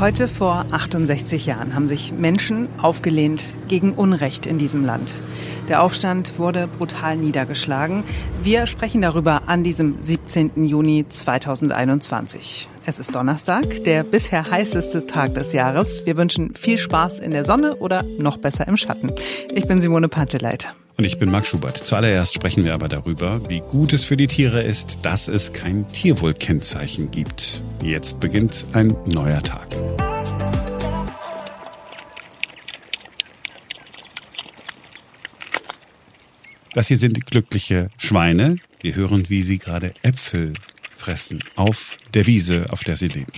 Heute vor 68 Jahren haben sich Menschen aufgelehnt gegen Unrecht in diesem Land. Der Aufstand wurde brutal niedergeschlagen. Wir sprechen darüber an diesem 17. Juni 2021. Es ist Donnerstag, der bisher heißeste Tag des Jahres. Wir wünschen viel Spaß in der Sonne oder noch besser im Schatten. Ich bin Simone Panteleit. Und ich bin Marc Schubert. Zuallererst sprechen wir aber darüber, wie gut es für die Tiere ist, dass es kein Tierwohlkennzeichen gibt. Jetzt beginnt ein neuer Tag. Das hier sind glückliche Schweine. Wir hören, wie sie gerade Äpfel fressen auf der Wiese, auf der sie leben.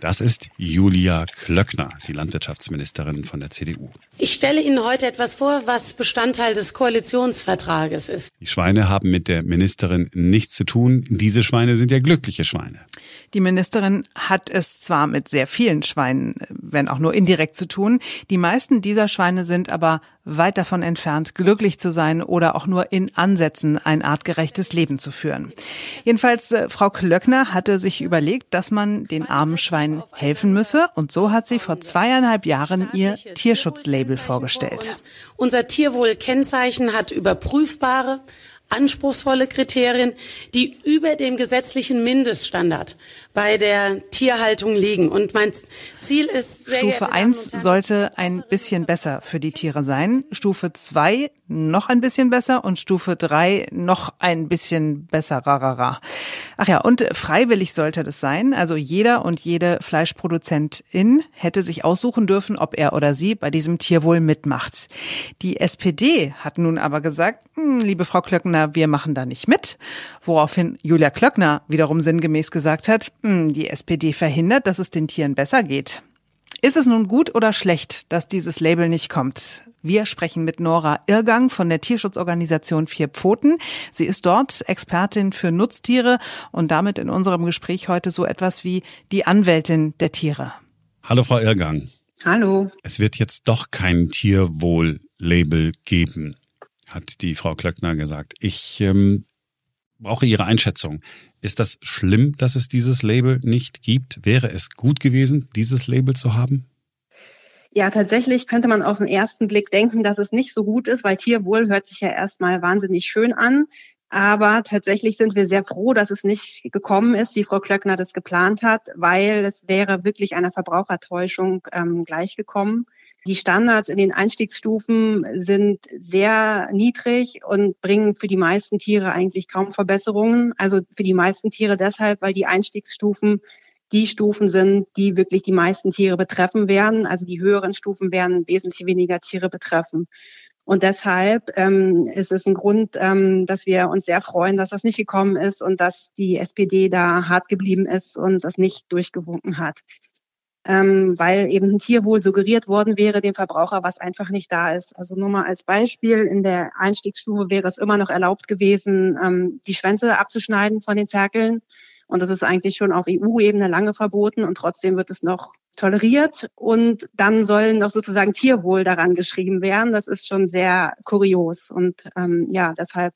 Das ist Julia Klöckner, die Landwirtschaftsministerin von der CDU. Ich stelle Ihnen heute etwas vor, was Bestandteil des Koalitionsvertrages ist. Die Schweine haben mit der Ministerin nichts zu tun. Diese Schweine sind ja glückliche Schweine. Die Ministerin hat es zwar mit sehr vielen Schweinen, wenn auch nur indirekt zu tun. Die meisten dieser Schweine sind aber weit davon entfernt, glücklich zu sein oder auch nur in Ansätzen ein artgerechtes Leben zu führen. Jedenfalls, äh, Frau Klöckner hatte sich überlegt, dass man den armen Schweinen helfen müsse und so hat sie vor zweieinhalb Jahren ihr Tierschutzlabel vorgestellt. Unser Tierwohlkennzeichen hat überprüfbare, anspruchsvolle Kriterien, die über dem gesetzlichen Mindeststandard bei der Tierhaltung liegen. Und mein Ziel ist. Stufe 1 sollte ein bisschen besser für die Tiere sein. Stufe 2 noch ein bisschen besser und Stufe 3 noch ein bisschen besser. Rarara. Ach ja, und freiwillig sollte das sein. Also jeder und jede Fleischproduzentin hätte sich aussuchen dürfen, ob er oder sie bei diesem Tierwohl mitmacht. Die SPD hat nun aber gesagt, hm, liebe Frau Klöckner, wir machen da nicht mit. Woraufhin Julia Klöckner wiederum sinngemäß gesagt hat, die SPD verhindert, dass es den Tieren besser geht. Ist es nun gut oder schlecht, dass dieses Label nicht kommt? Wir sprechen mit Nora Irgang von der Tierschutzorganisation Vier Pfoten. Sie ist dort Expertin für Nutztiere und damit in unserem Gespräch heute so etwas wie die Anwältin der Tiere. Hallo, Frau Irgang. Hallo. Es wird jetzt doch kein Tierwohl-Label geben, hat die Frau Klöckner gesagt. Ich ähm, brauche Ihre Einschätzung. Ist das schlimm, dass es dieses Label nicht gibt? Wäre es gut gewesen, dieses Label zu haben? Ja, tatsächlich könnte man auf den ersten Blick denken, dass es nicht so gut ist, weil Tierwohl hört sich ja erstmal wahnsinnig schön an. Aber tatsächlich sind wir sehr froh, dass es nicht gekommen ist, wie Frau Klöckner das geplant hat, weil es wäre wirklich einer Verbrauchertäuschung ähm, gleichgekommen. Die Standards in den Einstiegsstufen sind sehr niedrig und bringen für die meisten Tiere eigentlich kaum Verbesserungen. Also für die meisten Tiere deshalb, weil die Einstiegsstufen die Stufen sind, die wirklich die meisten Tiere betreffen werden. Also die höheren Stufen werden wesentlich weniger Tiere betreffen. Und deshalb ähm, ist es ein Grund, ähm, dass wir uns sehr freuen, dass das nicht gekommen ist und dass die SPD da hart geblieben ist und das nicht durchgewunken hat ähm, weil eben ein Tierwohl suggeriert worden wäre dem Verbraucher, was einfach nicht da ist. Also nur mal als Beispiel, in der Einstiegsstufe wäre es immer noch erlaubt gewesen, ähm, die Schwänze abzuschneiden von den Ferkeln. Und das ist eigentlich schon auf EU-Ebene lange verboten und trotzdem wird es noch toleriert. Und dann sollen noch sozusagen Tierwohl daran geschrieben werden. Das ist schon sehr kurios. Und ähm, ja, deshalb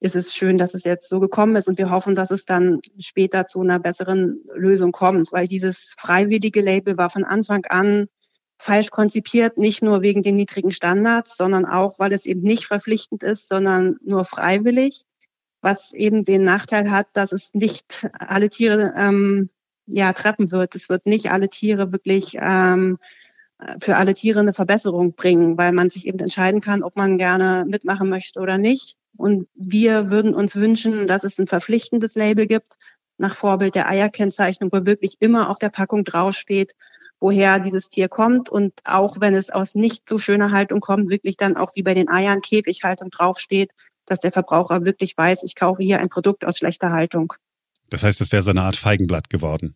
ist es schön, dass es jetzt so gekommen ist und wir hoffen, dass es dann später zu einer besseren Lösung kommt, weil dieses freiwillige Label war von Anfang an falsch konzipiert, nicht nur wegen den niedrigen Standards, sondern auch, weil es eben nicht verpflichtend ist, sondern nur freiwillig, was eben den Nachteil hat, dass es nicht alle Tiere ähm, ja treffen wird. Es wird nicht alle Tiere wirklich ähm, für alle Tiere eine Verbesserung bringen, weil man sich eben entscheiden kann, ob man gerne mitmachen möchte oder nicht. Und wir würden uns wünschen, dass es ein verpflichtendes Label gibt, nach Vorbild der Eierkennzeichnung, wo wirklich immer auf der Packung draufsteht, woher dieses Tier kommt und auch wenn es aus nicht so schöner Haltung kommt, wirklich dann auch wie bei den Eiern Käfighaltung draufsteht, dass der Verbraucher wirklich weiß, ich kaufe hier ein Produkt aus schlechter Haltung. Das heißt, es wäre so eine Art Feigenblatt geworden.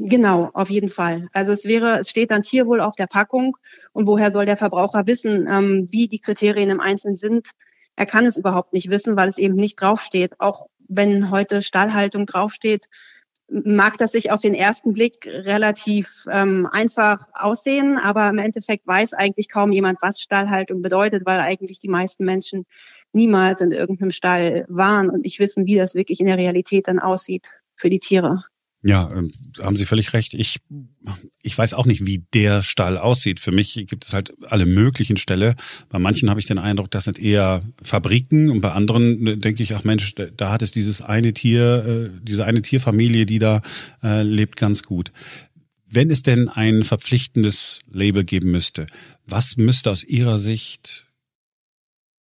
Genau, auf jeden Fall. Also es wäre, es steht dann Tierwohl auf der Packung und woher soll der Verbraucher wissen, ähm, wie die Kriterien im Einzelnen sind? Er kann es überhaupt nicht wissen, weil es eben nicht draufsteht. Auch wenn heute Stallhaltung draufsteht, mag das sich auf den ersten Blick relativ ähm, einfach aussehen, aber im Endeffekt weiß eigentlich kaum jemand, was Stallhaltung bedeutet, weil eigentlich die meisten Menschen niemals in irgendeinem Stall waren und nicht wissen, wie das wirklich in der Realität dann aussieht für die Tiere. Ja, ähm, haben Sie völlig recht. Ich, ich weiß auch nicht, wie der Stall aussieht. Für mich gibt es halt alle möglichen Ställe. Bei manchen habe ich den Eindruck, das sind eher Fabriken und bei anderen äh, denke ich, ach Mensch, da hat es dieses eine Tier, äh, diese eine Tierfamilie, die da äh, lebt ganz gut. Wenn es denn ein verpflichtendes Label geben müsste, was müsste aus Ihrer Sicht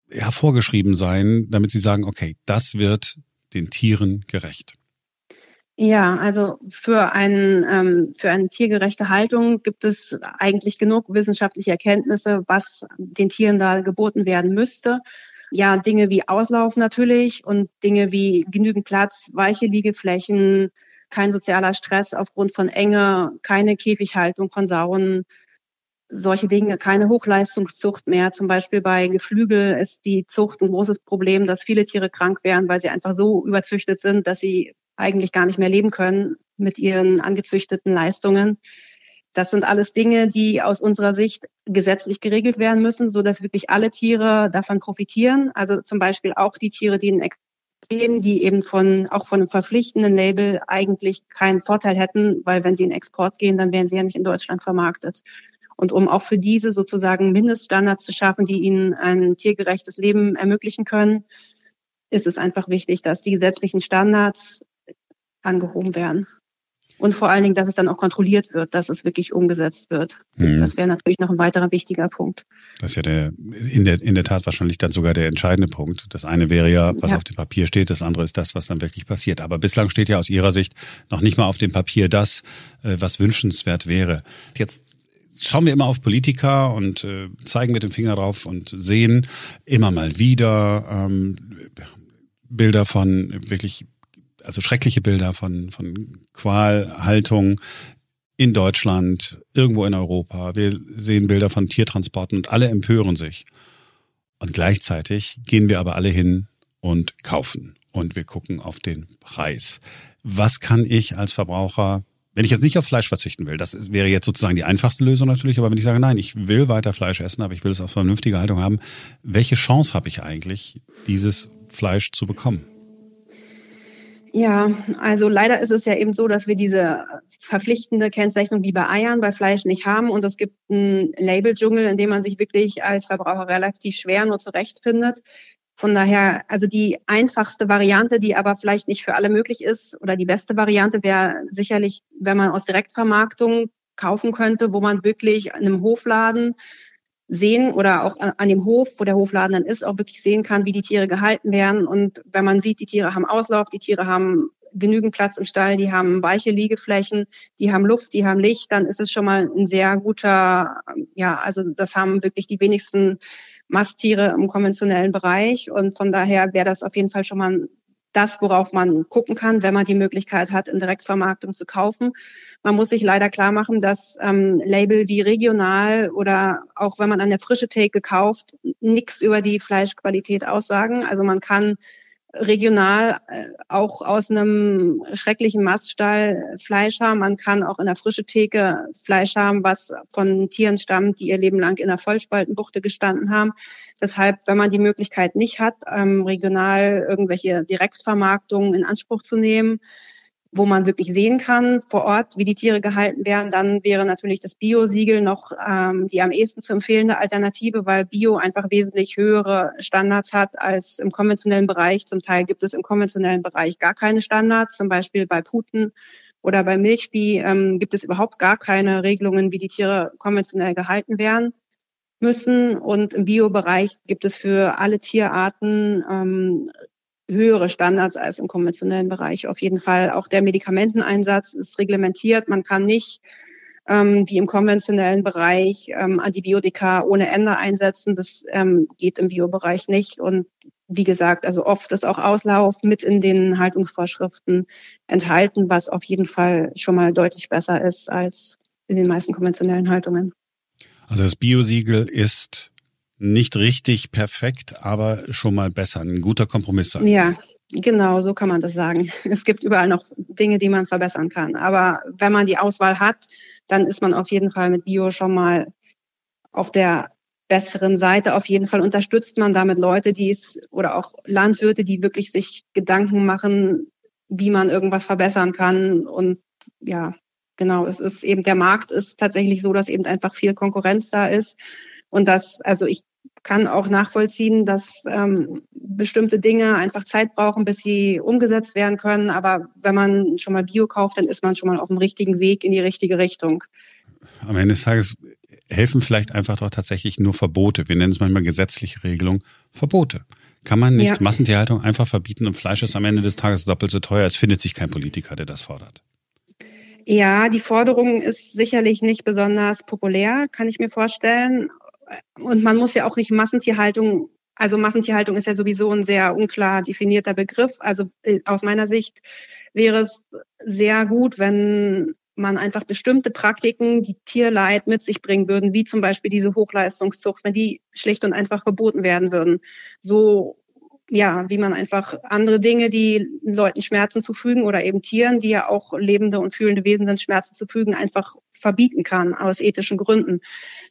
hervorgeschrieben sein, damit Sie sagen, okay, das wird den Tieren gerecht? Ja, also für, ein, ähm, für eine tiergerechte Haltung gibt es eigentlich genug wissenschaftliche Erkenntnisse, was den Tieren da geboten werden müsste. Ja, Dinge wie Auslauf natürlich und Dinge wie genügend Platz, weiche Liegeflächen, kein sozialer Stress aufgrund von Enge, keine Käfighaltung von Sauen, solche Dinge, keine Hochleistungszucht mehr. Zum Beispiel bei Geflügel ist die Zucht ein großes Problem, dass viele Tiere krank werden, weil sie einfach so überzüchtet sind, dass sie eigentlich gar nicht mehr leben können mit ihren angezüchteten Leistungen. Das sind alles Dinge, die aus unserer Sicht gesetzlich geregelt werden müssen, so dass wirklich alle Tiere davon profitieren. Also zum Beispiel auch die Tiere, die in Exporten, die eben von, auch von einem verpflichtenden Label eigentlich keinen Vorteil hätten, weil wenn sie in Export gehen, dann wären sie ja nicht in Deutschland vermarktet. Und um auch für diese sozusagen Mindeststandards zu schaffen, die ihnen ein tiergerechtes Leben ermöglichen können, ist es einfach wichtig, dass die gesetzlichen Standards angehoben werden. Und vor allen Dingen, dass es dann auch kontrolliert wird, dass es wirklich umgesetzt wird. Mhm. Das wäre natürlich noch ein weiterer wichtiger Punkt. Das ist ja der, in der, in der Tat wahrscheinlich dann sogar der entscheidende Punkt. Das eine wäre ja, was ja. auf dem Papier steht, das andere ist das, was dann wirklich passiert. Aber bislang steht ja aus Ihrer Sicht noch nicht mal auf dem Papier das, äh, was wünschenswert wäre. Jetzt schauen wir immer auf Politiker und äh, zeigen mit dem Finger drauf und sehen immer mal wieder ähm, Bilder von wirklich also schreckliche Bilder von, von Qualhaltung in Deutschland, irgendwo in Europa. Wir sehen Bilder von Tiertransporten und alle empören sich. Und gleichzeitig gehen wir aber alle hin und kaufen. Und wir gucken auf den Preis. Was kann ich als Verbraucher, wenn ich jetzt nicht auf Fleisch verzichten will, das wäre jetzt sozusagen die einfachste Lösung natürlich, aber wenn ich sage, nein, ich will weiter Fleisch essen, aber ich will es auf vernünftige Haltung haben, welche Chance habe ich eigentlich, dieses Fleisch zu bekommen? Ja, also leider ist es ja eben so, dass wir diese verpflichtende Kennzeichnung wie bei Eiern, bei Fleisch nicht haben und es gibt einen Label-Dschungel, in dem man sich wirklich als Verbraucher relativ schwer nur zurechtfindet. Von daher, also die einfachste Variante, die aber vielleicht nicht für alle möglich ist oder die beste Variante wäre sicherlich, wenn man aus Direktvermarktung kaufen könnte, wo man wirklich in einem Hofladen sehen oder auch an, dem Hof, wo der Hofladen dann ist, auch wirklich sehen kann, wie die Tiere gehalten werden. Und wenn man sieht, die Tiere haben Auslauf, die Tiere haben genügend Platz im Stall, die haben weiche Liegeflächen, die haben Luft, die haben Licht, dann ist es schon mal ein sehr guter, ja, also das haben wirklich die wenigsten Masttiere im konventionellen Bereich. Und von daher wäre das auf jeden Fall schon mal das, worauf man gucken kann, wenn man die Möglichkeit hat, in Direktvermarktung zu kaufen. Man muss sich leider klar machen, dass ähm, Label wie regional oder auch wenn man an der frische Theke kauft, nichts über die Fleischqualität aussagen. Also man kann regional äh, auch aus einem schrecklichen Maststall Fleisch haben. Man kann auch in der frische Theke Fleisch haben, was von Tieren stammt, die ihr Leben lang in der Vollspaltenbuchte gestanden haben. Deshalb, wenn man die Möglichkeit nicht hat, ähm, regional irgendwelche Direktvermarktungen in Anspruch zu nehmen, wo man wirklich sehen kann vor Ort, wie die Tiere gehalten werden, dann wäre natürlich das Bio-Siegel noch ähm, die am ehesten zu empfehlende Alternative, weil Bio einfach wesentlich höhere Standards hat als im konventionellen Bereich. Zum Teil gibt es im konventionellen Bereich gar keine Standards, zum Beispiel bei Puten oder bei Milchvieh ähm, gibt es überhaupt gar keine Regelungen, wie die Tiere konventionell gehalten werden müssen. Und im Bio-Bereich gibt es für alle Tierarten ähm, höhere Standards als im konventionellen Bereich. Auf jeden Fall auch der Medikamenteneinsatz ist reglementiert. Man kann nicht ähm, wie im konventionellen Bereich ähm, Antibiotika ohne Ende einsetzen. Das ähm, geht im Biobereich nicht. Und wie gesagt, also oft ist auch Auslauf mit in den Haltungsvorschriften enthalten, was auf jeden Fall schon mal deutlich besser ist als in den meisten konventionellen Haltungen. Also das Biosiegel ist nicht richtig perfekt, aber schon mal besser. Ein guter Kompromiss. Sein. Ja, genau, so kann man das sagen. Es gibt überall noch Dinge, die man verbessern kann. Aber wenn man die Auswahl hat, dann ist man auf jeden Fall mit Bio schon mal auf der besseren Seite. Auf jeden Fall unterstützt man damit Leute, die es oder auch Landwirte, die wirklich sich Gedanken machen, wie man irgendwas verbessern kann und ja, genau, es ist eben der Markt ist tatsächlich so, dass eben einfach viel Konkurrenz da ist und das, also ich kann auch nachvollziehen, dass ähm, bestimmte Dinge einfach Zeit brauchen, bis sie umgesetzt werden können. Aber wenn man schon mal Bio kauft, dann ist man schon mal auf dem richtigen Weg in die richtige Richtung. Am Ende des Tages helfen vielleicht einfach doch tatsächlich nur Verbote. Wir nennen es manchmal gesetzliche Regelung, Verbote. Kann man nicht ja. Massentierhaltung einfach verbieten und Fleisch ist am Ende des Tages doppelt so teuer. Es findet sich kein Politiker, der das fordert. Ja, die Forderung ist sicherlich nicht besonders populär, kann ich mir vorstellen. Und man muss ja auch nicht Massentierhaltung, also Massentierhaltung ist ja sowieso ein sehr unklar definierter Begriff. Also äh, aus meiner Sicht wäre es sehr gut, wenn man einfach bestimmte Praktiken, die Tierleid mit sich bringen würden, wie zum Beispiel diese Hochleistungszucht, wenn die schlicht und einfach verboten werden würden. So ja, wie man einfach andere Dinge, die Leuten Schmerzen zufügen oder eben Tieren, die ja auch lebende und fühlende Wesen sind, Schmerzen zufügen, einfach verbieten kann aus ethischen Gründen.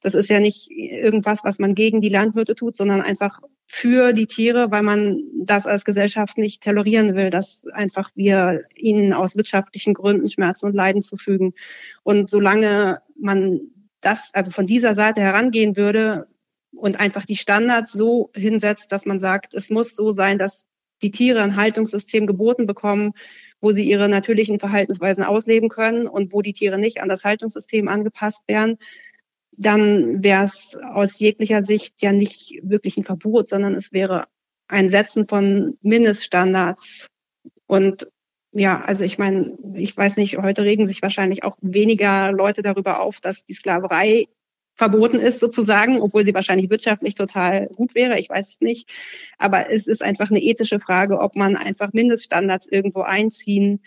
Das ist ja nicht irgendwas, was man gegen die Landwirte tut, sondern einfach für die Tiere, weil man das als Gesellschaft nicht tolerieren will, dass einfach wir ihnen aus wirtschaftlichen Gründen Schmerzen und Leiden zufügen. Und solange man das, also von dieser Seite herangehen würde, und einfach die Standards so hinsetzt, dass man sagt, es muss so sein, dass die Tiere ein Haltungssystem geboten bekommen, wo sie ihre natürlichen Verhaltensweisen ausleben können und wo die Tiere nicht an das Haltungssystem angepasst werden, dann wäre es aus jeglicher Sicht ja nicht wirklich ein Verbot, sondern es wäre ein Setzen von Mindeststandards. Und ja, also ich meine, ich weiß nicht, heute regen sich wahrscheinlich auch weniger Leute darüber auf, dass die Sklaverei verboten ist sozusagen, obwohl sie wahrscheinlich wirtschaftlich total gut wäre. Ich weiß es nicht. Aber es ist einfach eine ethische Frage, ob man einfach Mindeststandards irgendwo einziehen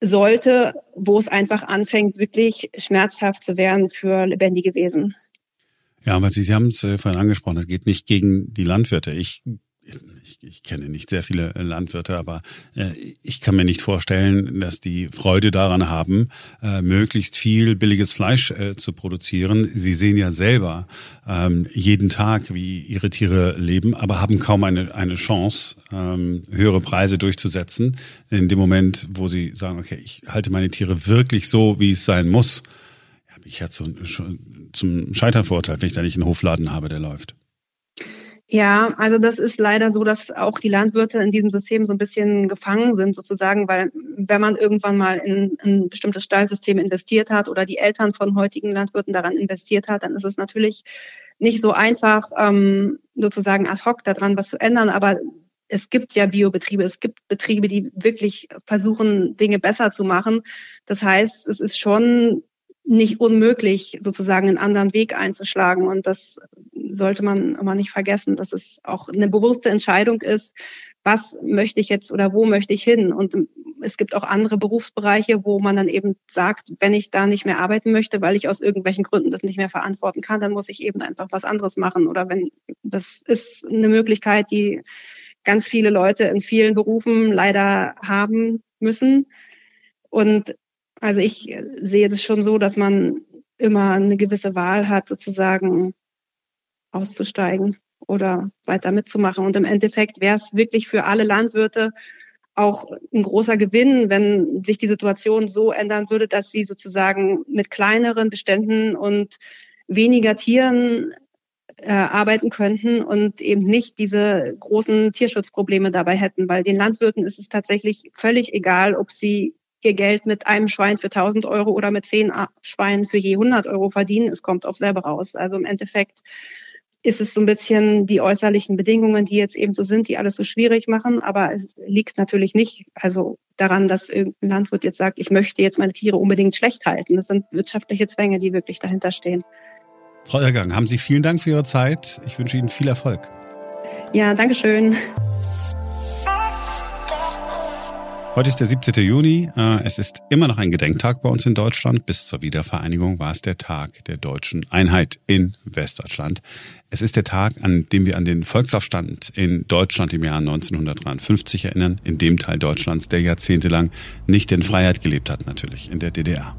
sollte, wo es einfach anfängt, wirklich schmerzhaft zu werden für lebendige Wesen. Ja, aber Sie, Sie haben es äh, vorhin angesprochen, es geht nicht gegen die Landwirte. Ich ich, kenne nicht sehr viele äh, Landwirte, aber äh, ich kann mir nicht vorstellen, dass die Freude daran haben, äh, möglichst viel billiges Fleisch äh, zu produzieren. Sie sehen ja selber ähm, jeden Tag, wie ihre Tiere leben, aber haben kaum eine, eine Chance, ähm, höhere Preise durchzusetzen. In dem Moment, wo sie sagen, okay, ich halte meine Tiere wirklich so, wie es sein muss, habe ich jetzt so, zum Scheitern wenn ich da nicht einen Hofladen habe, der läuft. Ja, also das ist leider so, dass auch die Landwirte in diesem System so ein bisschen gefangen sind sozusagen, weil wenn man irgendwann mal in ein bestimmtes Stallsystem investiert hat oder die Eltern von heutigen Landwirten daran investiert hat, dann ist es natürlich nicht so einfach, ähm, sozusagen ad hoc daran was zu ändern, aber es gibt ja Biobetriebe, es gibt Betriebe, die wirklich versuchen, Dinge besser zu machen. Das heißt, es ist schon nicht unmöglich, sozusagen einen anderen Weg einzuschlagen. Und das sollte man immer nicht vergessen, dass es auch eine bewusste Entscheidung ist, was möchte ich jetzt oder wo möchte ich hin. Und es gibt auch andere Berufsbereiche, wo man dann eben sagt, wenn ich da nicht mehr arbeiten möchte, weil ich aus irgendwelchen Gründen das nicht mehr verantworten kann, dann muss ich eben einfach was anderes machen. Oder wenn das ist eine Möglichkeit, die ganz viele Leute in vielen Berufen leider haben müssen. Und also ich sehe das schon so, dass man immer eine gewisse Wahl hat, sozusagen auszusteigen oder weiter mitzumachen. Und im Endeffekt wäre es wirklich für alle Landwirte auch ein großer Gewinn, wenn sich die Situation so ändern würde, dass sie sozusagen mit kleineren Beständen und weniger Tieren äh, arbeiten könnten und eben nicht diese großen Tierschutzprobleme dabei hätten, weil den Landwirten ist es tatsächlich völlig egal, ob sie ihr Geld mit einem Schwein für 1000 Euro oder mit zehn Schweinen für je 100 Euro verdienen. Es kommt auf selber raus. Also im Endeffekt ist es so ein bisschen die äußerlichen Bedingungen, die jetzt eben so sind, die alles so schwierig machen. Aber es liegt natürlich nicht also daran, dass irgendein Landwirt jetzt sagt, ich möchte jetzt meine Tiere unbedingt schlecht halten. Das sind wirtschaftliche Zwänge, die wirklich dahinter stehen. Frau Ergang, haben Sie vielen Dank für Ihre Zeit. Ich wünsche Ihnen viel Erfolg. Ja, danke schön. Heute ist der 17. Juni. Äh, es ist immer noch ein Gedenktag bei uns in Deutschland. Bis zur Wiedervereinigung war es der Tag der deutschen Einheit in Westdeutschland. Es ist der Tag, an dem wir an den Volksaufstand in Deutschland im Jahr 1953 erinnern, in dem Teil Deutschlands, der jahrzehntelang nicht in Freiheit gelebt hat, natürlich, in der DDR.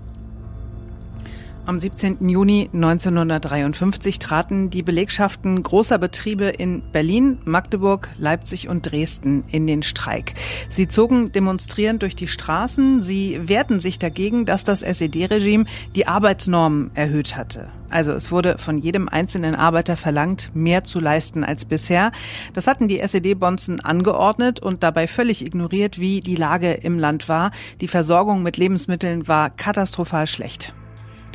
Am 17. Juni 1953 traten die Belegschaften großer Betriebe in Berlin, Magdeburg, Leipzig und Dresden in den Streik. Sie zogen demonstrierend durch die Straßen. Sie wehrten sich dagegen, dass das SED-Regime die Arbeitsnormen erhöht hatte. Also es wurde von jedem einzelnen Arbeiter verlangt, mehr zu leisten als bisher. Das hatten die SED-Bonzen angeordnet und dabei völlig ignoriert, wie die Lage im Land war. Die Versorgung mit Lebensmitteln war katastrophal schlecht.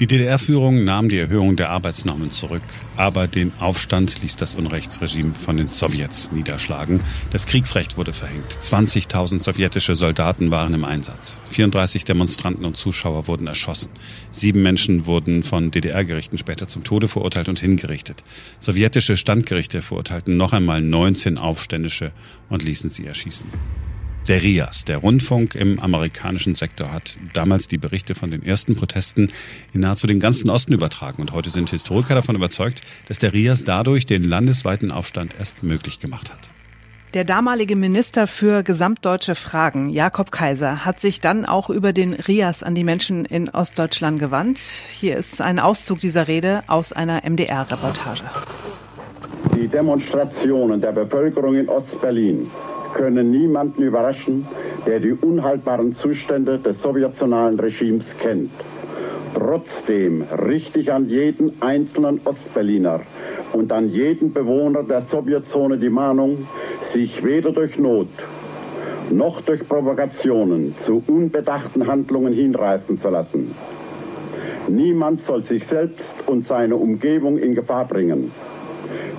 Die DDR-Führung nahm die Erhöhung der Arbeitsnormen zurück, aber den Aufstand ließ das Unrechtsregime von den Sowjets niederschlagen. Das Kriegsrecht wurde verhängt. 20.000 sowjetische Soldaten waren im Einsatz. 34 Demonstranten und Zuschauer wurden erschossen. Sieben Menschen wurden von DDR-Gerichten später zum Tode verurteilt und hingerichtet. Sowjetische Standgerichte verurteilten noch einmal 19 Aufständische und ließen sie erschießen. Der RIAS, der Rundfunk im amerikanischen Sektor, hat damals die Berichte von den ersten Protesten in nahezu den ganzen Osten übertragen. Und heute sind Historiker davon überzeugt, dass der RIAS dadurch den landesweiten Aufstand erst möglich gemacht hat. Der damalige Minister für gesamtdeutsche Fragen, Jakob Kaiser, hat sich dann auch über den RIAS an die Menschen in Ostdeutschland gewandt. Hier ist ein Auszug dieser Rede aus einer MDR-Reportage. Die Demonstrationen der Bevölkerung in Ostberlin können niemanden überraschen, der die unhaltbaren Zustände des sowjetionalen Regimes kennt. Trotzdem richte ich an jeden einzelnen Ostberliner und an jeden Bewohner der Sowjetzone die Mahnung, sich weder durch Not noch durch Provokationen zu unbedachten Handlungen hinreißen zu lassen. Niemand soll sich selbst und seine Umgebung in Gefahr bringen.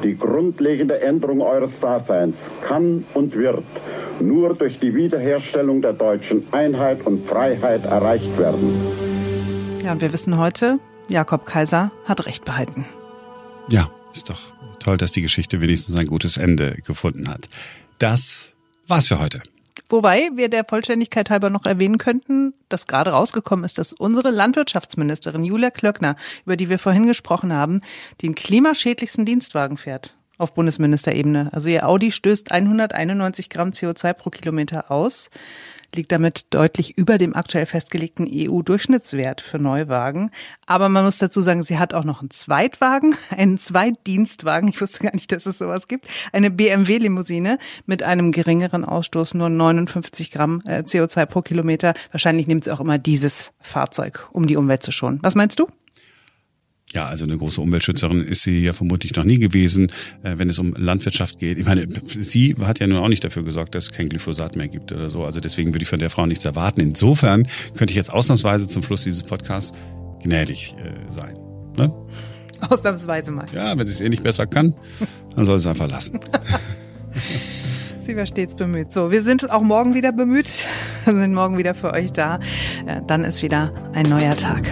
Die grundlegende Änderung eures Daseins kann und wird nur durch die Wiederherstellung der deutschen Einheit und Freiheit erreicht werden. Ja, und wir wissen heute, Jakob Kaiser hat Recht behalten. Ja, ist doch toll, dass die Geschichte wenigstens ein gutes Ende gefunden hat. Das war's für heute. Wobei wir der Vollständigkeit halber noch erwähnen könnten, dass gerade rausgekommen ist, dass unsere Landwirtschaftsministerin Julia Klöckner, über die wir vorhin gesprochen haben, den klimaschädlichsten Dienstwagen fährt auf Bundesministerebene. Also ihr Audi stößt 191 Gramm CO2 pro Kilometer aus liegt damit deutlich über dem aktuell festgelegten EU-Durchschnittswert für Neuwagen. Aber man muss dazu sagen, sie hat auch noch einen Zweitwagen, einen Zweitdienstwagen. Ich wusste gar nicht, dass es sowas gibt. Eine BMW-Limousine mit einem geringeren Ausstoß, nur 59 Gramm äh, CO2 pro Kilometer. Wahrscheinlich nimmt sie auch immer dieses Fahrzeug, um die Umwelt zu schonen. Was meinst du? Ja, also eine große Umweltschützerin ist sie ja vermutlich noch nie gewesen, äh, wenn es um Landwirtschaft geht. Ich meine, sie hat ja nun auch nicht dafür gesorgt, dass es kein Glyphosat mehr gibt oder so. Also deswegen würde ich von der Frau nichts erwarten. Insofern könnte ich jetzt ausnahmsweise zum Schluss dieses Podcasts gnädig äh, sein. Ne? Ausnahmsweise mal. Ja, wenn sie es eh nicht besser kann, dann soll sie es einfach lassen. Sie war stets bemüht. So, wir sind auch morgen wieder bemüht, sind morgen wieder für euch da. Äh, dann ist wieder ein neuer Tag.